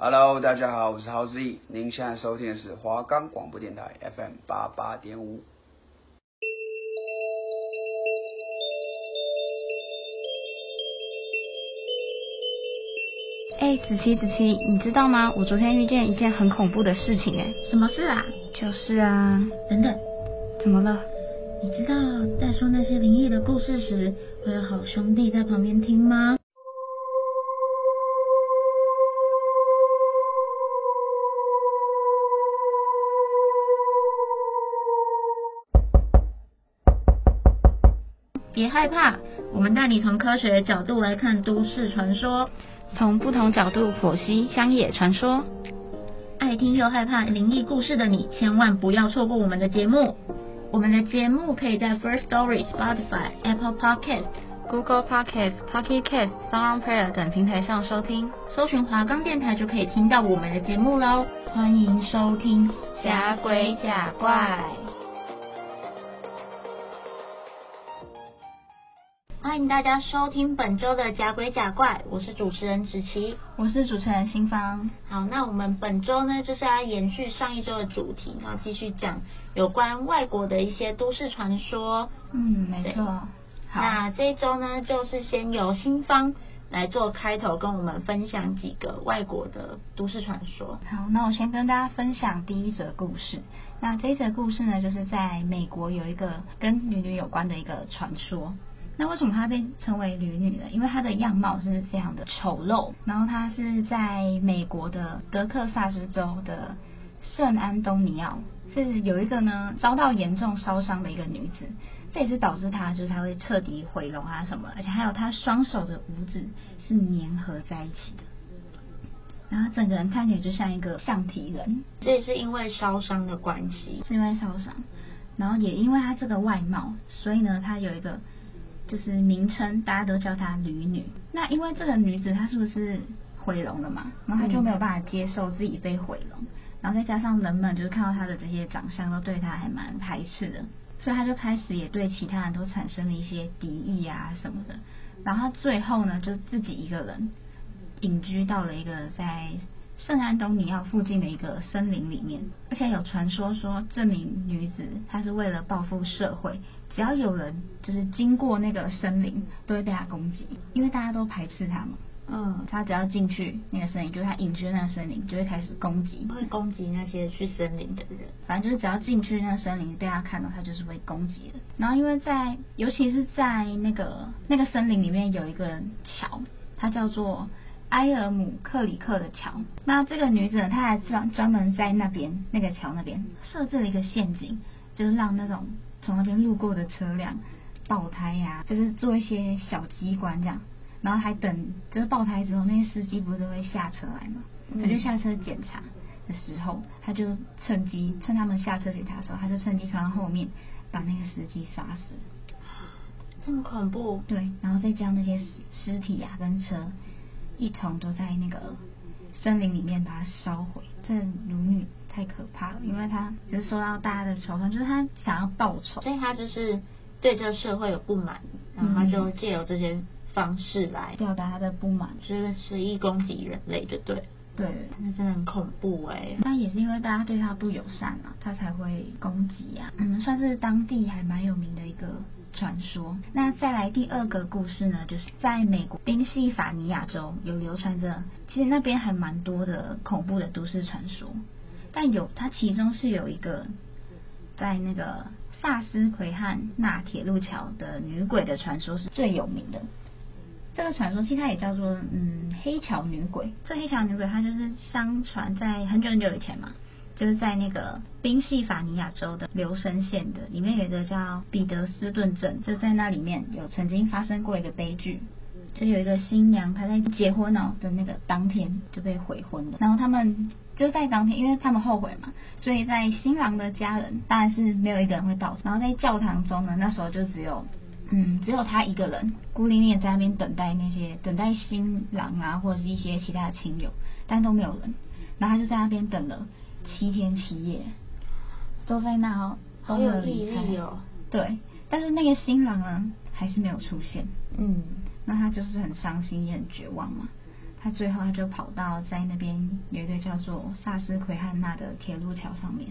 Hello，大家好，我是 Howie，您现在收听的是华冈广播电台 FM 八八点五。哎，子琪，子琪，你知道吗？我昨天遇见一件很恐怖的事情，哎，什么事啊？就是啊，等等，怎么了？你知道在说那些灵异的故事时，会有好兄弟在旁边听吗？害怕，我们带你从科学的角度来看都市传说，从不同角度剖析乡野传说。爱听又害怕灵异故事的你，千万不要错过我们的节目。我们的节目可以在 First Story、Spotify、Apple Podcast、Google Podcast、Pocket Cast、SoundPlayer 等平台上收听，搜寻华冈电台就可以听到我们的节目喽。欢迎收听假鬼假怪。欢迎大家收听本周的假鬼假怪，我是主持人子琪，我是主持人新芳。好，那我们本周呢，就是要延续上一周的主题，然后继续讲有关外国的一些都市传说。嗯，没错。好，那这一周呢，就是先由新芳来做开头，跟我们分享几个外国的都市传说。好，那我先跟大家分享第一则故事。那这一则故事呢，就是在美国有一个跟女女有关的一个传说。那为什么她被称为驴女呢？因为她的样貌是非常的丑陋，然后她是在美国的德克萨斯州的圣安东尼奥，是有一个呢遭到严重烧伤的一个女子，这也是导致她就是她会彻底毁容啊什么，而且还有她双手的五指是粘合在一起的，然后整个人看起来就像一个橡皮人，这也是因为烧伤的关系，是因为烧伤，然后也因为她这个外貌，所以呢她有一个。就是名称，大家都叫她旅女。那因为这个女子她是不是毁容了嘛？然后她就没有办法接受自己被毁容，然后再加上人们就是看到她的这些长相都对她还蛮排斥的，所以她就开始也对其他人都产生了一些敌意啊什么的。然后她最后呢，就自己一个人隐居到了一个在。圣安东尼奥附近的一个森林里面，而且有传说说这名女子她是为了报复社会，只要有人就是经过那个森林，都会被他攻击，因为大家都排斥他嘛。嗯，他只要进去那个森林，就是他隐居那个森林，就会开始攻击，会攻击那些去森林的人。反正就是只要进去那个森林，被他看到，他就是会攻击的。然后因为在，尤其是在那个那个森林里面有一个桥，它叫做。埃尔姆克里克的桥，那这个女子呢，她还专专门在那边那个桥那边设置了一个陷阱，就是让那种从那边路过的车辆爆胎呀、啊，就是做一些小机关这样，然后还等就是爆胎之后，那些司机不是都会下车来嘛，他就下车检查的时候，他就趁机趁他们下车检查的时候，他就趁机从后面把那个司机杀死，这么恐怖？对，然后再将那些尸体呀、啊、跟车。一同都在那个森林里面把它烧毁。这旅女太可怕了，因为他就是受到大家的仇恨，就是他想要报仇，所以他就是对这个社会有不满，然后他就借由这些方式来表达他的不满，就是肆意攻击人类，就对。对，那真的很恐怖哎、欸。那也是因为大家对他不友善啊，他才会攻击啊。嗯，算是当地还蛮有名的一个。传说。那再来第二个故事呢，就是在美国宾夕法尼亚州有流传着，其实那边还蛮多的恐怖的都市传说，但有它其中是有一个在那个萨斯奎汉纳铁路桥的女鬼的传说是最有名的。这个传说其实它也叫做嗯黑桥女鬼。这黑桥女鬼它就是相传在很久很久以前嘛。就是在那个宾夕法尼亚州的留声县的里面有一个叫彼得斯顿镇，就在那里面有曾经发生过一个悲剧，就有一个新娘她在结婚哦的那个当天就被悔婚了，然后他们就在当天，因为他们后悔嘛，所以在新郎的家人当然是没有一个人会到，然后在教堂中呢，那时候就只有嗯只有他一个人孤零零在那边等待那些等待新郎啊或者是一些其他的亲友，但都没有人，然后他就在那边等了。七天七夜都在那哦，好有毅力哦。对，但是那个新郎呢，还是没有出现。嗯，那他就是很伤心也很绝望嘛。他最后他就跑到在那边有一个叫做萨斯奎汉纳的铁路桥上面，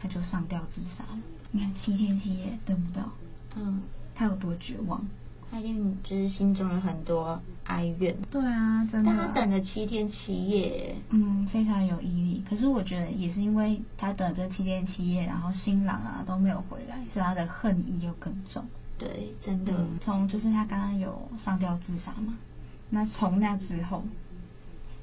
他就上吊自杀了。你看七天七夜等不到，嗯，他有多绝望？他一定就是心中有很多哀怨。对啊，真的。但他等了七天七夜，嗯，非常有毅力。可是我觉得也是因为他等了这七天七夜，然后新郎啊都没有回来，所以他的恨意又更重。对，真的。嗯，从就是他刚刚有上吊自杀嘛，那从那之后。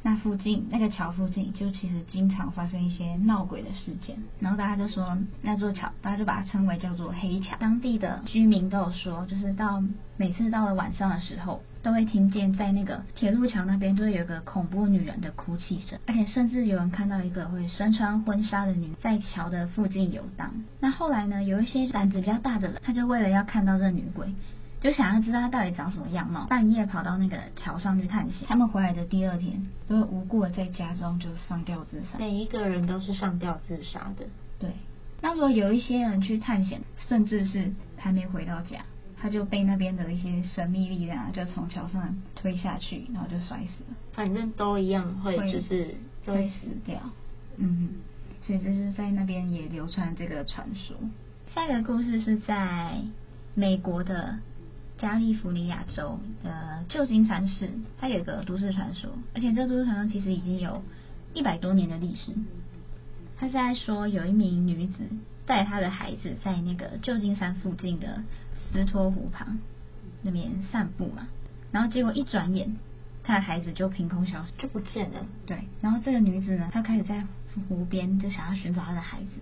那附近那个桥附近，就其实经常发生一些闹鬼的事件，然后大家就说那座桥，大家就把它称为叫做黑桥。当地的居民都有说，就是到每次到了晚上的时候，都会听见在那个铁路桥那边就会有个恐怖女人的哭泣声，而且甚至有人看到一个会身穿婚纱的女在桥的附近游荡。那后来呢，有一些胆子比较大的人，他就为了要看到这女鬼。就想要知道他到底长什么样貌，半夜跑到那个桥上去探险。他们回来的第二天，都会无故的在家中就上吊自杀。每一个人都是上吊自杀的。对。那如果有一些人去探险，甚至是还没回到家，他就被那边的一些神秘力量就从桥上推下去，然后就摔死了。反正都一样会就是会，会死掉。嗯，所以这是在那边也流传这个传说。下一个故事是在美国的。加利福尼亚州的旧金山市，它有一个都市传说，而且这个都市传说其实已经有一百多年的历史。他是在说，有一名女子带她的孩子在那个旧金山附近的斯托湖旁那边散步嘛，然后结果一转眼，她的孩子就凭空消失，就不见了。对，然后这个女子呢，她开始在湖边就想要寻找她的孩子，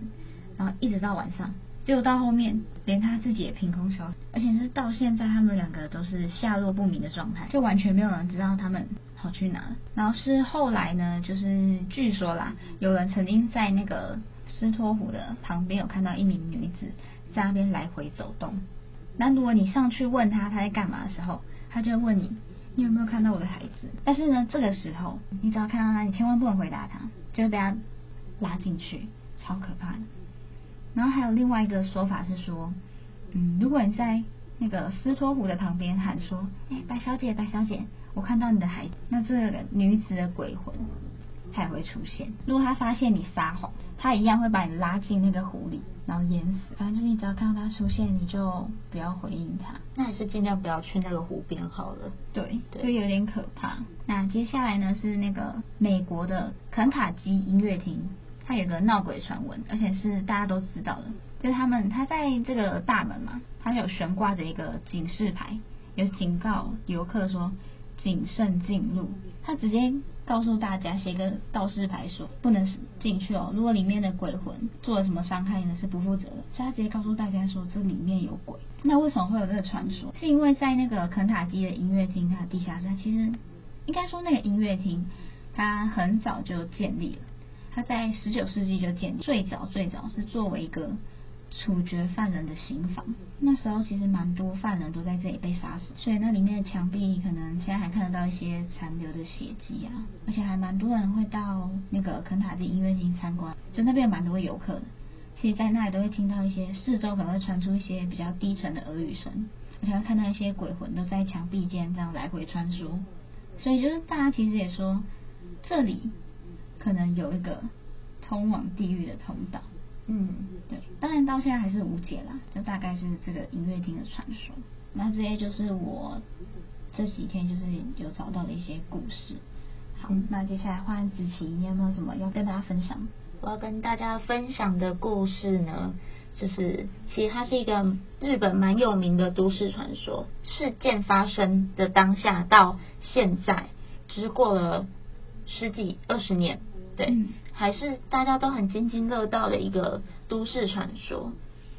然后一直到晚上。结果到后面，连她自己也凭空消失，而且是到现在，他们两个都是下落不明的状态，就完全没有人知道他们跑去哪。然后是后来呢，就是据说啦，有人曾经在那个斯托湖的旁边有看到一名女子在那边来回走动。那如果你上去问他他在干嘛的时候，他就会问你，你有没有看到我的孩子？但是呢，这个时候你只要看到他，你千万不能回答他，就会被他拉进去，超可怕的。然后还有另外一个说法是说，嗯，如果你在那个斯托湖的旁边喊说，哎，白小姐，白小姐，我看到你的孩子，那这个女子的鬼魂才会出现。如果她发现你撒谎，她一样会把你拉进那个湖里，然后淹死。反正就是你只要看到她出现，你就不要回应她。那还是尽量不要去那个湖边好了。对，对，就有点可怕。那接下来呢是那个美国的肯塔基音乐厅。它有个闹鬼传闻，而且是大家都知道的，就是他们他在这个大门嘛，他有悬挂着一个警示牌，有警告游客说谨慎进入。他直接告诉大家写个告示牌说不能进去哦，如果里面的鬼魂做了什么伤害呢，是不负责的。所以他直接告诉大家说这里面有鬼。那为什么会有这个传说？是因为在那个肯塔基的音乐厅，它的地下室其实应该说那个音乐厅它很早就建立了。他在十九世纪就建，最早最早是作为一个处决犯人的刑房。那时候其实蛮多犯人都在这里被杀死，所以那里面的墙壁可能现在还看得到一些残留的血迹啊，而且还蛮多人会到那个肯塔基音乐厅参观，就那边有蛮多游客的。其实，在那里都会听到一些四周可能会传出一些比较低沉的耳语声，而且会看到一些鬼魂都在墙壁间这样来回穿梭。所以就是大家其实也说这里。可能有一个通往地狱的通道，嗯，对，当然到现在还是无解啦，就大概是这个音乐厅的传说。那这些就是我这几天就是有找到的一些故事。好，嗯、那接下来换子琪，你有没有什么要跟大家分享？我要跟大家分享的故事呢，就是其实它是一个日本蛮有名的都市传说。事件发生的当下到现在，只过了十几二十年。对，嗯、还是大家都很津津乐道的一个都市传说，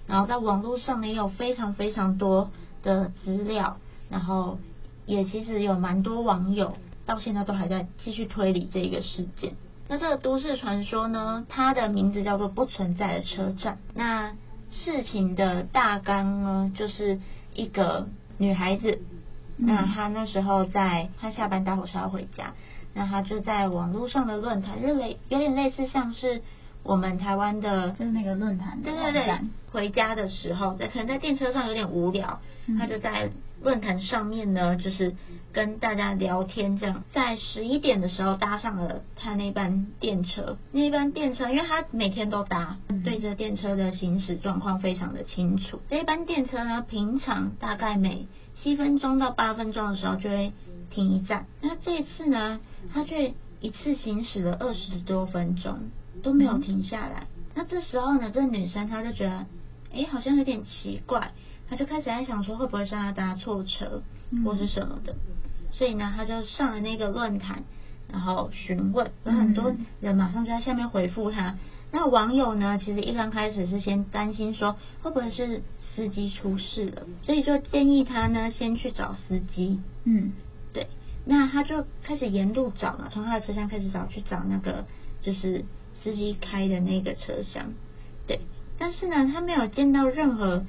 然后在网络上也有非常非常多的资料，然后也其实有蛮多网友到现在都还在继续推理这个事件。那这个都市传说呢，它的名字叫做不存在的车站。那事情的大纲呢，就是一个女孩子，嗯、那她那时候在她下班搭火车要回家。那他就在网络上的论坛，就类有点类似像是我们台湾的，就是那个论坛。对对对，回家的时候，在可能在电车上有点无聊，嗯、他就在论坛上面呢，就是跟大家聊天，这样在十一点的时候搭上了他那班电车。那班电车，因为他每天都搭，对着电车的行驶状况非常的清楚。这班电车呢，平常大概每七分钟到八分钟的时候就会停一站，那这一次呢，他却一次行驶了二十多分钟都没有停下来。那这时候呢，这女生她就觉得，哎，好像有点奇怪。她就开始在想说，会不会是他搭错车，或是什么的，嗯、所以呢，她就上了那个论坛，然后询问，有很多人马上就在下面回复她。那网友呢，其实一刚开始是先担心说，会不会是司机出事了，所以就建议他呢，先去找司机。嗯，对。那他就开始沿路找嘛，从他的车厢开始找，去找那个就是司机开的那个车厢。对，但是呢，他没有见到任何。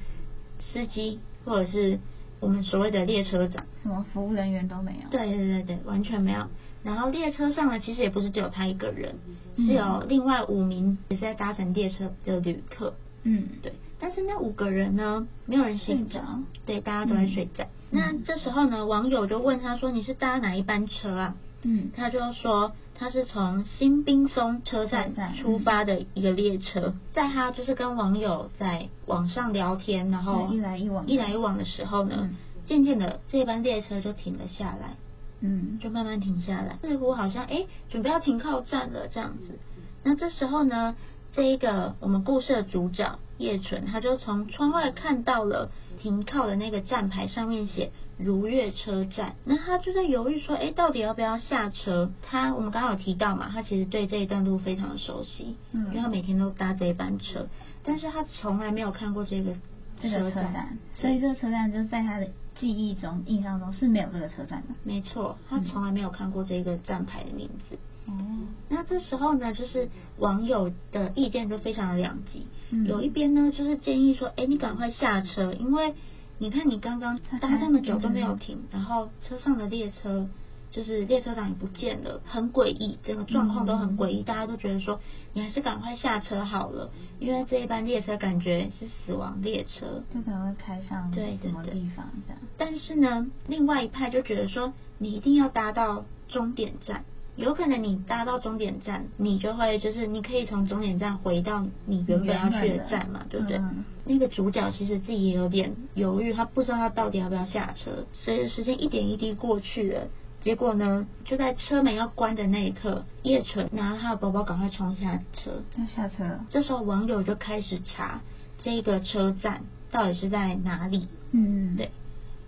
司机或者是我们所谓的列车长，什么服务人员都没有。对对对对，完全没有。然后列车上呢，其实也不是只有他一个人，嗯、是有另外五名也是在搭乘列车的旅客。嗯，对。但是那五个人呢，没有人醒着，对，大家都在睡觉。嗯、那这时候呢，网友就问他说：“你是搭哪一班车啊？”嗯，他就说。他是从新滨松车站出发的一个列车，嗯、在他就是跟网友在网上聊天，然后一来一往一来一往的时候呢，渐渐、嗯、的这班列车就停了下来，嗯，就慢慢停下来，似乎好像哎准备要停靠站了这样子。那这时候呢，这一个我们故事的主角叶纯，他就从窗外看到了停靠的那个站牌上面写。如月车站，那他就在犹豫说：“哎，到底要不要下车？”他我们刚好有提到嘛，他其实对这一段路非常的熟悉，嗯，因为他每天都搭这一班车，但是他从来没有看过这个这个车站，所以这个车站就在他的记忆中、印象中是没有这个车站的。没错，他从来没有看过这个站牌的名字。哦、嗯，那这时候呢，就是网友的意见就非常的两极，嗯、有一边呢就是建议说：“哎，你赶快下车，因为。”你看，你刚刚搭这么久都没有停，然后车上的列车就是列车长也不见了，很诡异，整个状况都很诡异，大家都觉得说你还是赶快下车好了，因为这一班列车感觉是死亡列车，就可能会开上对什么地方这样。但是呢，另外一派就觉得说你一定要搭到终点站。有可能你搭到终点站，你就会就是你可以从终点站回到你原本要去的站嘛，对不对？嗯、那个主角其实自己也有点犹豫，他不知道他到底要不要下车。随着时间一点一滴过去了，结果呢，就在车门要关的那一刻，叶纯拿他的包包赶快冲下车，要下车。这时候网友就开始查这个车站到底是在哪里。嗯，对。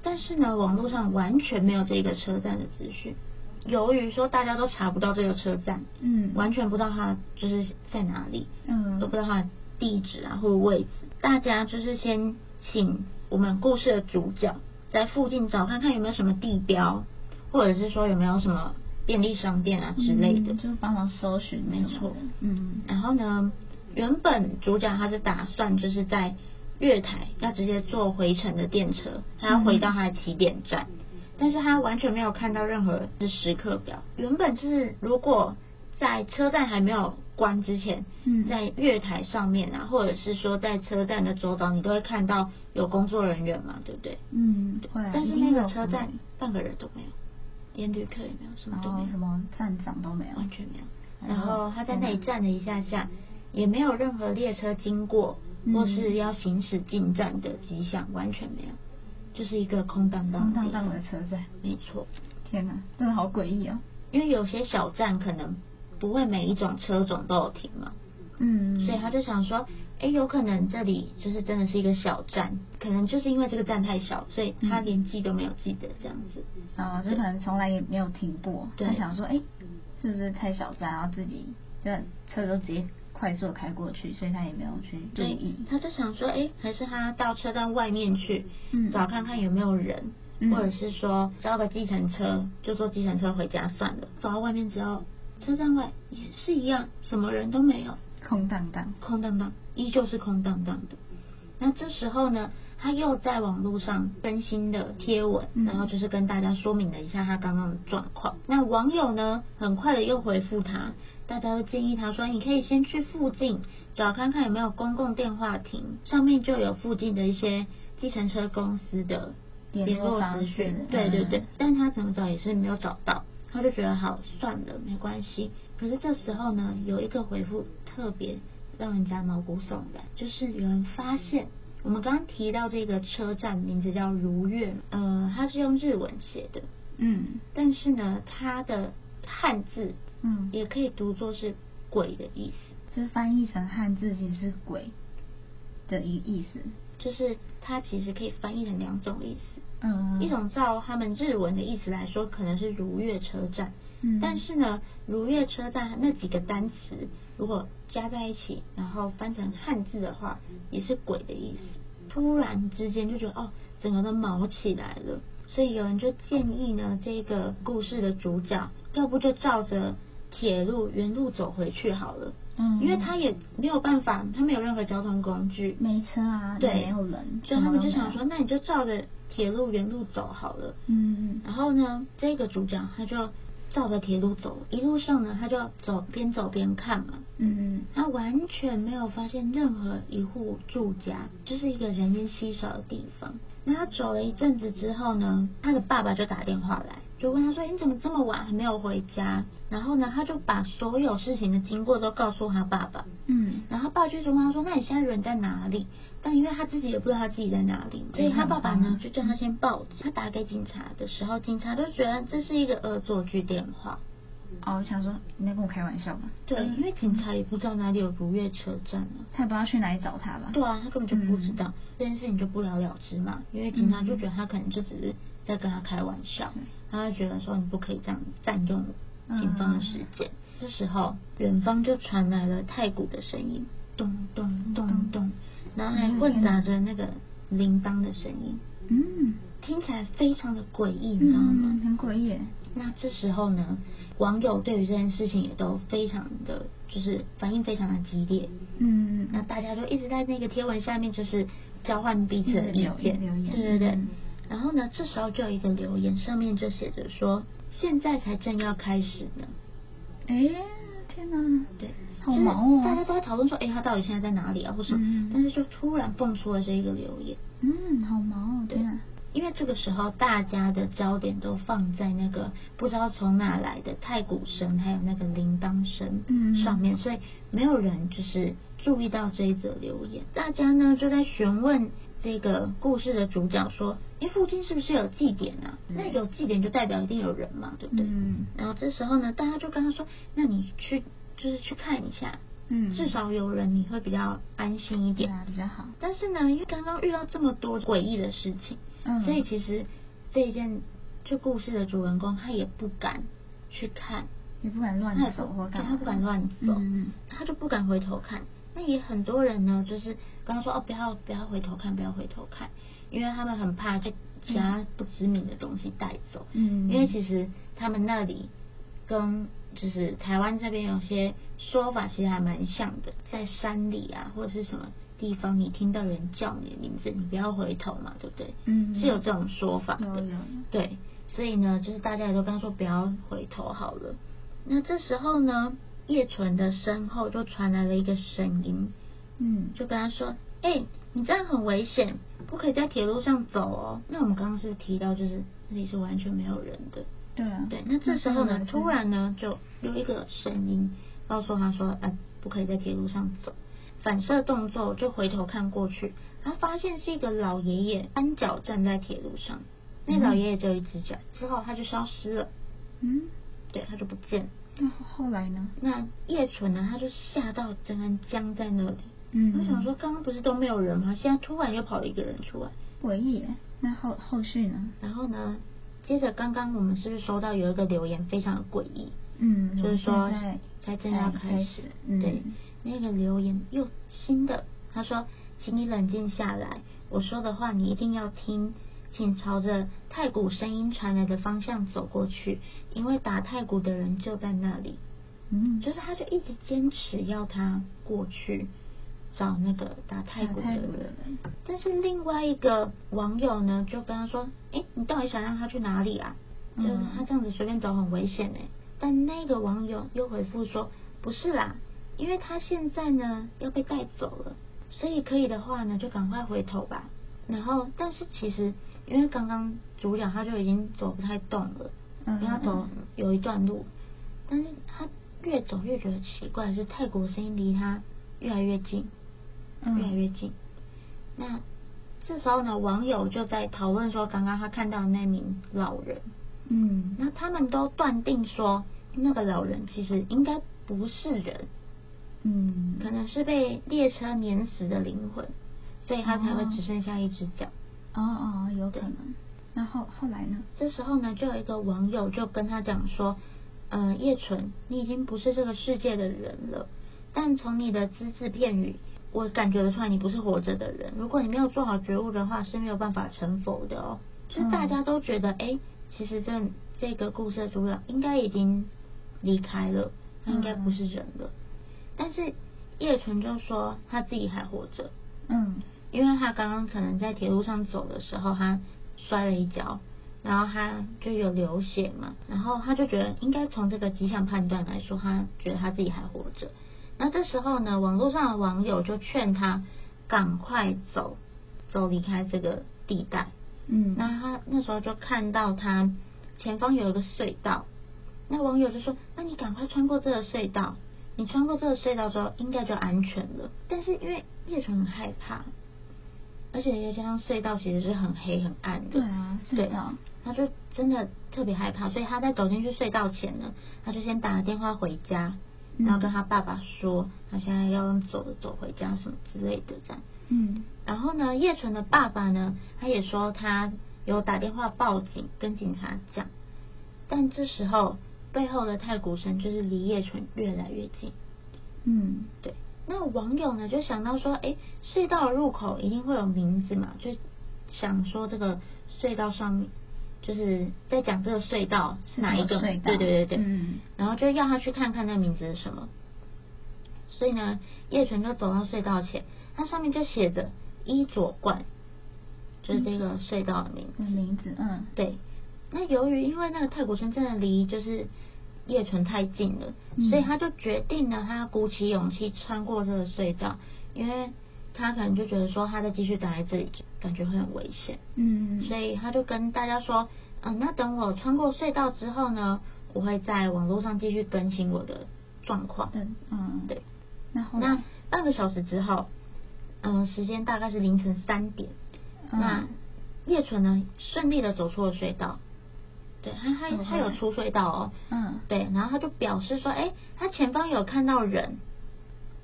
但是呢，网络上完全没有这个车站的资讯。由于说大家都查不到这个车站，嗯，完全不知道它就是在哪里，嗯，都不知道它的地址啊或者位置。大家就是先请我们故事的主角在附近找看看有没有什么地标，或者是说有没有什么便利商店啊之类的，嗯、就是帮忙搜寻。没错，嗯。然后呢，原本主角他是打算就是在月台要直接坐回程的电车，他要回到他的起点站。嗯但是他完全没有看到任何的时刻表。原本就是，如果在车站还没有关之前，嗯，在月台上面啊，或者是说在车站的周遭，你都会看到有工作人员嘛，对不对？嗯，会。但是那个车站半个人都没有，连旅客也没有，什么都没有，什么站长都没有，完全没有。然后他在那里站了一下下，也没有任何列车经过或是要行驶进站的迹象，完全没有。就是一个空荡荡、空荡荡的车站，没错。天哪，真的好诡异哦！因为有些小站可能不会每一种车种都有停嘛，嗯，所以他就想说，哎，有可能这里就是真的是一个小站，可能就是因为这个站太小，所以他连记都没有记得这样子。啊、嗯，就可能从来也没有停过。对他想说，哎，是不是太小站，然后自己就车都直接。快速开过去，所以他也没有去注意。他就想说，哎、欸，还是他到车站外面去，嗯，找看看有没有人，嗯、或者是说招个计程车，就坐计程车回家算了。走到外面，之后车站外也是一样，什么人都没有，空荡荡，空荡荡，依旧是空荡荡的。那这时候呢，他又在网络上更新的贴文，嗯、然后就是跟大家说明了一下他刚刚的状况。那网友呢，很快的又回复他。大家都建议他说：“你可以先去附近找看看有没有公共电话亭，上面就有附近的一些计程车公司的联络资讯，对对对，但他怎么找也是没有找到，他就觉得好算了，没关系。可是这时候呢，有一个回复特别让人家毛骨悚然，就是有人发现我们刚刚提到这个车站名字叫如月，呃，它是用日文写的，嗯，但是呢，它的汉字，嗯，也可以读作是鬼的意思，就是翻译成汉字其实是鬼的一意思，就是它其实可以翻译成两种意思。嗯，一种照他们日文的意思来说，可能是如月车站。嗯，但是呢，如月车站那几个单词如果加在一起，然后翻成汉字的话，也是鬼的意思。突然之间就觉得哦，整个都毛起来了。所以有人就建议呢，这个故事的主角要不就照着铁路原路走回去好了。嗯，因为他也没有办法，他没有任何交通工具，没车啊，对，没有人，所以他们就想说，那你就照着铁路原路走好了。嗯嗯。然后呢，这个主角他就照着铁路走，一路上呢，他就走边走边看嘛。嗯嗯。他完全没有发现任何一户住家，就是一个人烟稀少的地方。那他走了一阵子之后呢，他的爸爸就打电话来。就问他说：“你怎么这么晚还没有回家？”然后呢，他就把所有事情的经过都告诉他爸爸。嗯，然后爸爸就问他说：“那你现在人在哪里？”但因为他自己也不知道他自己在哪里嘛，所以他爸爸呢就叫他先报警。他打给警察的时候，警察都觉得这是一个恶作剧电话。哦，我想说你在跟我开玩笑吗？对，因为警察也不知道哪里有如月车站啊，他也不知道去哪里找他吧？对啊，他根本就不知道、嗯、这件事情，就不了了之嘛。因为警察就觉得他可能就只是在跟他开玩笑。嗯他就觉得说，你不可以这样占用警方的时间。嗯、这时候，远方就传来了太鼓的声音，咚咚咚咚，咚，然后还混杂着那个铃铛的声音。嗯，听起来非常的诡异，你知道吗？嗯、很诡异。那这时候呢，网友对于这件事情也都非常的就是反应非常的激烈。嗯，那大家就一直在那个贴文下面就是交换彼此的意见。留言，对对对。然后呢，这时候就有一个留言，上面就写着说：“现在才正要开始呢。”哎，天哪！对，好忙哦。大家都在讨论说：“哎，他到底现在在哪里啊？”或什么？嗯、但是就突然蹦出了这一个留言。嗯，好忙哦，对啊！因为这个时候大家的焦点都放在那个不知道从哪来的太古神，还有那个铃铛声上面，嗯、所以没有人就是注意到这一则留言。大家呢就在询问。这个故事的主角说：“哎，附近是不是有祭典啊？嗯、那有祭典就代表一定有人嘛，对不对？”嗯。然后这时候呢，大家就跟他说：“那你去，就是去看一下，嗯，至少有人，你会比较安心一点，对啊，比较好。但是呢，因为刚刚遇到这么多诡异的事情，嗯，所以其实这一件就故事的主人公他也不敢去看，也不敢乱走，或干嘛，他不敢乱走，嗯，他就不敢回头看。”那也很多人呢，就是刚刚说哦，不要不要回头看，不要回头看，因为他们很怕被其他不知名的东西带走。嗯，因为其实他们那里跟就是台湾这边有些说法其实还蛮像的，在山里啊或者是什么地方，你听到人叫你的名字，你不要回头嘛，对不对？嗯，是有这种说法。对，所以呢，就是大家也都刚刚说不要回头好了。那这时候呢？叶纯的身后就传来了一个声音，嗯，就跟他说：“哎、欸，你这样很危险，不可以在铁路上走哦。”那我们刚刚是提到，就是那里是完全没有人的，对啊，对。那这时候呢，突然呢，就有一个声音告诉他说：“哎、呃，不可以在铁路上走。”反射动作就回头看过去，他发现是一个老爷爷单脚站在铁路上，那老爷爷只有一只脚，之后他就消失了，嗯，对，他就不见。那后来呢？那叶纯呢？他就吓到整个人僵在那里。嗯，我想说，刚刚不是都没有人吗？现在突然又跑了一个人出来，诡异。那后后续呢？然后呢？接着刚刚我们是不是收到有一个留言非常的诡异？嗯，就是说才正要开始。嗯、对，那个留言又新的，他说：“请你冷静下来，我说的话你一定要听。”请朝着太古声音传来的方向走过去，因为打太古的人就在那里。嗯，就是他就一直坚持要他过去找那个打泰国的人。但是另外一个网友呢，就跟他说：“哎，你到底想让他去哪里啊？就是他这样子随便走很危险呢。”但那个网友又回复说：“不是啦，因为他现在呢要被带走了，所以可以的话呢，就赶快回头吧。”然后，但是其实因为刚刚主角他就已经走不太动了，嗯，因为他走有一段路，但是他越走越觉得奇怪，是泰国声音离他越来越近，越来越近。那这时候呢，网友就在讨论说，刚刚他看到那名老人，嗯，那他们都断定说，那个老人其实应该不是人，嗯，可能是被列车碾死的灵魂。所以他才会只剩下一只脚。哦哦，有可能。那后后来呢？这时候呢，就有一个网友就跟他讲说：“呃，叶纯，你已经不是这个世界的人了。但从你的只字片语，我感觉得出来你不是活着的人。如果你没有做好觉悟的话，是没有办法成佛的哦。”就是大家都觉得，哎、嗯，其实这这个故事的主角应该已经离开了，他应该不是人了。嗯、但是叶纯就说他自己还活着。嗯。因为他刚刚可能在铁路上走的时候，他摔了一跤，然后他就有流血嘛，然后他就觉得应该从这个迹象判断来说，他觉得他自己还活着。那这时候呢，网络上的网友就劝他赶快走，走离开这个地带。嗯，那他那时候就看到他前方有一个隧道，那网友就说：“那你赶快穿过这个隧道，你穿过这个隧道之后，应该就安全了。”但是因为叶纯很害怕。而且又加上隧道其实是很黑很暗的，对啊，隧道，他就真的特别害怕，所以他在走进去隧道前呢，他就先打了电话回家，然后跟他爸爸说，他现在要用走的走回家什么之类的这样。嗯，然后呢，叶纯的爸爸呢，他也说他有打电话报警跟警察讲，但这时候背后的太古神就是离叶纯越来越近。嗯，对。那网友呢就想到说，哎，隧道入口一定会有名字嘛，就想说这个隧道上面就是在讲这个隧道是哪一个？对对对对，嗯，然后就要他去看看那个名字是什么。所以呢，叶纯就走到隧道前，它上面就写着伊佐冠，就是这个隧道的名字。嗯，名字，嗯，对。那由于因为那个太古城真的离就是。叶纯太近了，所以他就决定呢，他鼓起勇气穿过这个隧道，因为他可能就觉得说，他再继续待在这里，感觉会很危险。嗯，所以他就跟大家说，嗯，那等我穿过隧道之后呢，我会在网络上继续更新我的状况。嗯，对。那那半个小时之后，嗯，时间大概是凌晨三点，嗯、那叶纯呢顺利的走出了隧道。对他，他他有出隧道哦，嗯，对，然后他就表示说，哎，他前方有看到人，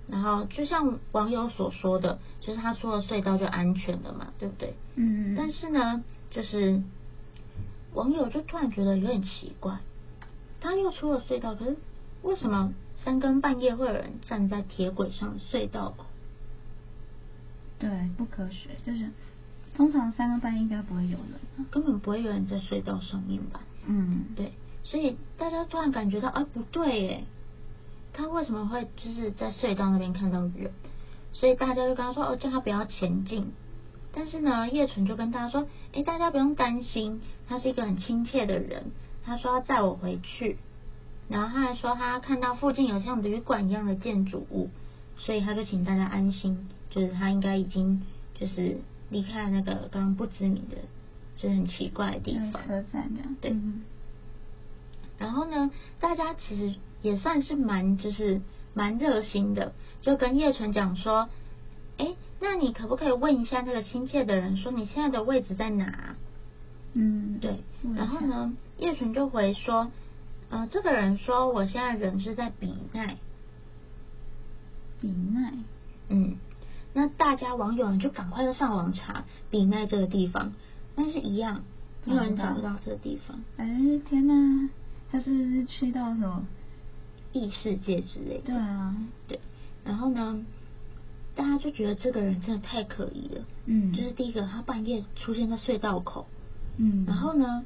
然后就像网友所说的，就是他出了隧道就安全了嘛，对不对？嗯，但是呢，就是网友就突然觉得有点奇怪，他又出了隧道，可是为什么三更半夜会有人站在铁轨上隧道口？对，不科学，就是通常三更半夜应该不会有人，根本不会有人在隧道上面吧？嗯，对，所以大家突然感觉到，哎，不对耶，他为什么会就是在隧道那边看到人？所以大家就跟他说，哦，叫他不要前进。但是呢，叶纯就跟大家说，哎，大家不用担心，他是一个很亲切的人。他说要载我回去，然后他还说他看到附近有像旅馆一样的建筑物，所以他就请大家安心，就是他应该已经就是离开了那个刚刚不知名的。就是很奇怪的地方，车站这样。对。然后呢，大家其实也算是蛮就是蛮热心的，就跟叶纯讲说：“哎，那你可不可以问一下那个亲切的人，说你现在的位置在哪？”嗯，对。然后呢，叶纯就回说：“呃，这个人说我现在人是在比奈。”比奈。嗯。那大家网友呢就赶快就上网查比奈这个地方。但是一样，没有人找不到这个地方。哎，天哪！他是去到什么异世界之类的？对啊，对。然后呢，大家就觉得这个人真的太可疑了。嗯。就是第一个，他半夜出现在隧道口。嗯。然后呢，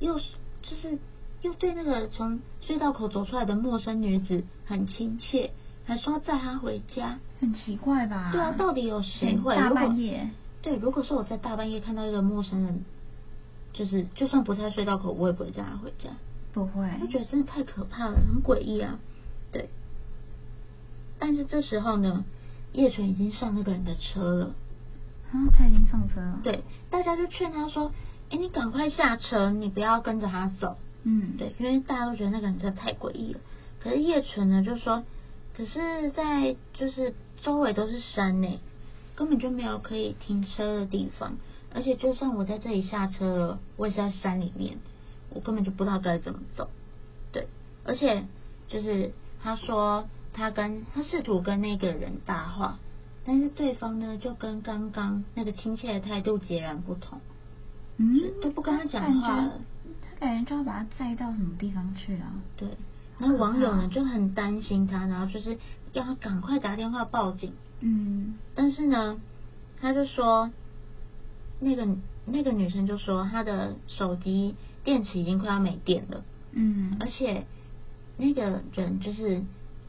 又就是又对那个从隧道口走出来的陌生女子很亲切，还说要载她回家。很奇怪吧？对啊，到底有谁会？大半夜。对，如果说我在大半夜看到一个陌生人，就是就算不在隧道口，我也不会载他回家。不会，我觉得真的太可怕了，很诡异啊。对，但是这时候呢，叶纯已经上那个人的车了。啊，他已经上车了。对，大家就劝他说：“哎，你赶快下车，你不要跟着他走。”嗯，对，因为大家都觉得那个人真的太诡异了。可是叶纯呢，就说：“可是，在就是周围都是山呢，根本就没有可以停车的地方。而且，就算我在这里下车了，我也是在山里面，我根本就不知道该怎么走。”对，而且就是他说。他跟他试图跟那个人搭话，但是对方呢，就跟刚刚那个亲切的态度截然不同，嗯，都不跟他讲话了。他感觉就要把他载到什么地方去啊？对，那网友呢就很担心他，然后就是要他赶快打电话报警。嗯，但是呢，他就说，那个那个女生就说，她的手机电池已经快要没电了。嗯，而且那个人就是。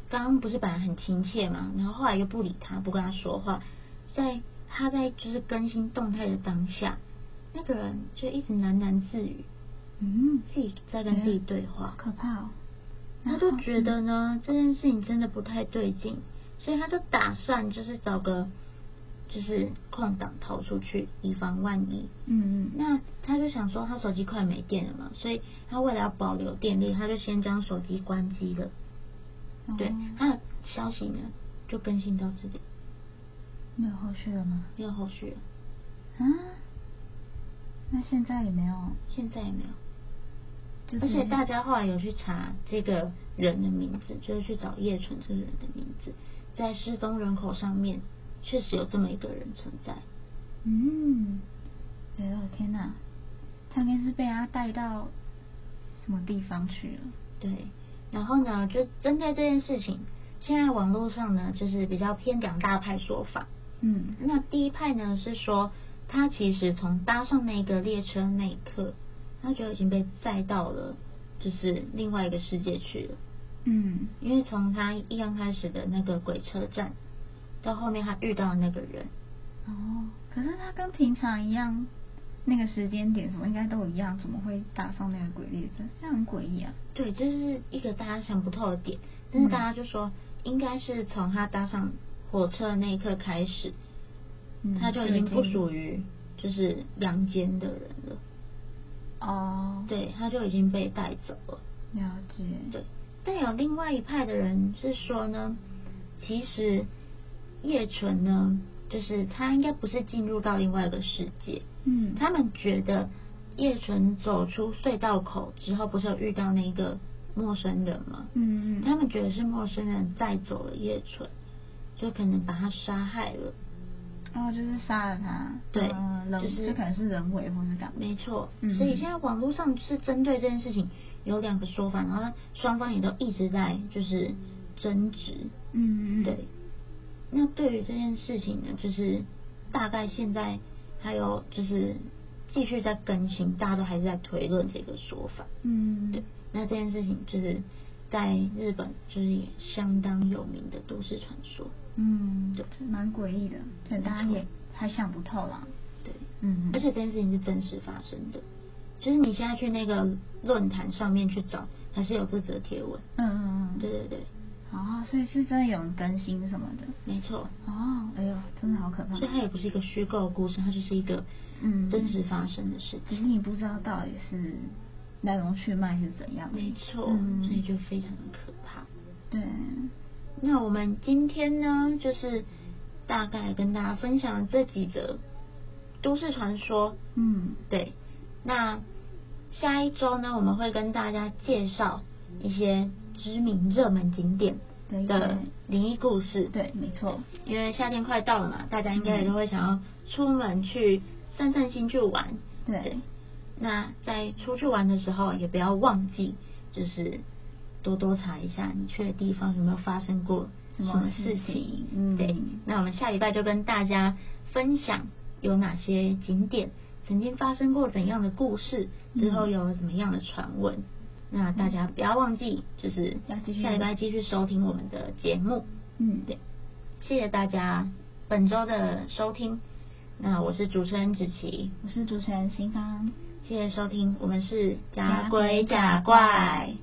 刚刚不是本来很亲切嘛，然后后来又不理他，不跟他说话，在他在就是更新动态的当下，那个人就一直喃喃自语，嗯，自己在跟自己对话，可怕哦。他就觉得呢，这件事情真的不太对劲，所以他就打算就是找个就是空档逃出去，以防万一。嗯嗯。那他就想说，他手机快没电了嘛，所以他为了要保留电力，他就先将手机关机了。对，他的消息呢，就更新到这里，没有后续了吗？没有后续了。啊？那现在也没有？现在也没有。就是、而且大家后来有去查这个人的名字，就是去找叶纯这个人的名字，在失踪人口上面确实有这么一个人存在。嗯，哎呦天哪，他应该是被他带到什么地方去了？对。然后呢，就针对这件事情，现在网络上呢，就是比较偏两大派说法。嗯，那第一派呢是说，他其实从搭上那个列车那一刻，他就已经被载到了，就是另外一个世界去了。嗯，因为从他一刚开始的那个鬼车站，到后面他遇到的那个人。哦，可是他跟平常一样。那个时间点什么应该都一样，怎么会搭上那个鬼列车？这样很诡异啊！对，就是一个大家想不透的点。但是大家就说，应该是从他搭上火车的那一刻开始，嗯、他就已经不属于就是阳间的人了。哦，对，他就已经被带走了。了解。对，但有另外一派的人是说呢，其实叶纯呢，就是他应该不是进入到另外一个世界。嗯，他们觉得叶纯走出隧道口之后，不是有遇到那个陌生人吗？嗯嗯，他们觉得是陌生人带走了叶纯，就可能把他杀害了。哦，就是杀了他。对，呃、就是这可能是人为或是干嘛？没错。嗯，所以现在网络上是针对这件事情有两个说法，然后双方也都一直在就是争执。嗯嗯，对。那对于这件事情呢，就是大概现在。还有就是继续在更新，大家都还是在推论这个说法。嗯，对。那这件事情就是在日本就是也相当有名的都市传说。嗯，对，蛮诡异的，对，大家也还想不透啦。对，嗯，而且这件事情是真实发生的，就是你现在去那个论坛上面去找，还是有这则贴文。嗯嗯嗯，对对对。哦，所以是真的有人更新什么的，没错。哦，哎呦，真的好可怕。所以它也不是一个虚构的故事，它就是一个嗯真实发生的事情。只是你不知道到底是来龙去脉是怎样的。没错，嗯，所以就非常的可怕。对。那我们今天呢，就是大概跟大家分享这几则都市传说。嗯，对。那下一周呢，我们会跟大家介绍一些。知名热门景点的灵异故事，对，没错。因为夏天快到了嘛，大家应该也都会想要出门去散散心去玩。对，对。那在出去玩的时候，也不要忘记，就是多多查一下你去的地方有没有发生过什么事情。事情嗯，对。那我们下礼拜就跟大家分享有哪些景点曾经发生过怎样的故事，之后有怎么样的传闻。那大家不要忘记，就是下礼拜继续收听我们的节目。嗯，对，谢谢大家本周的收听。那我是主持人子琪，我是主持人新芳，谢谢收听，我们是假鬼假怪。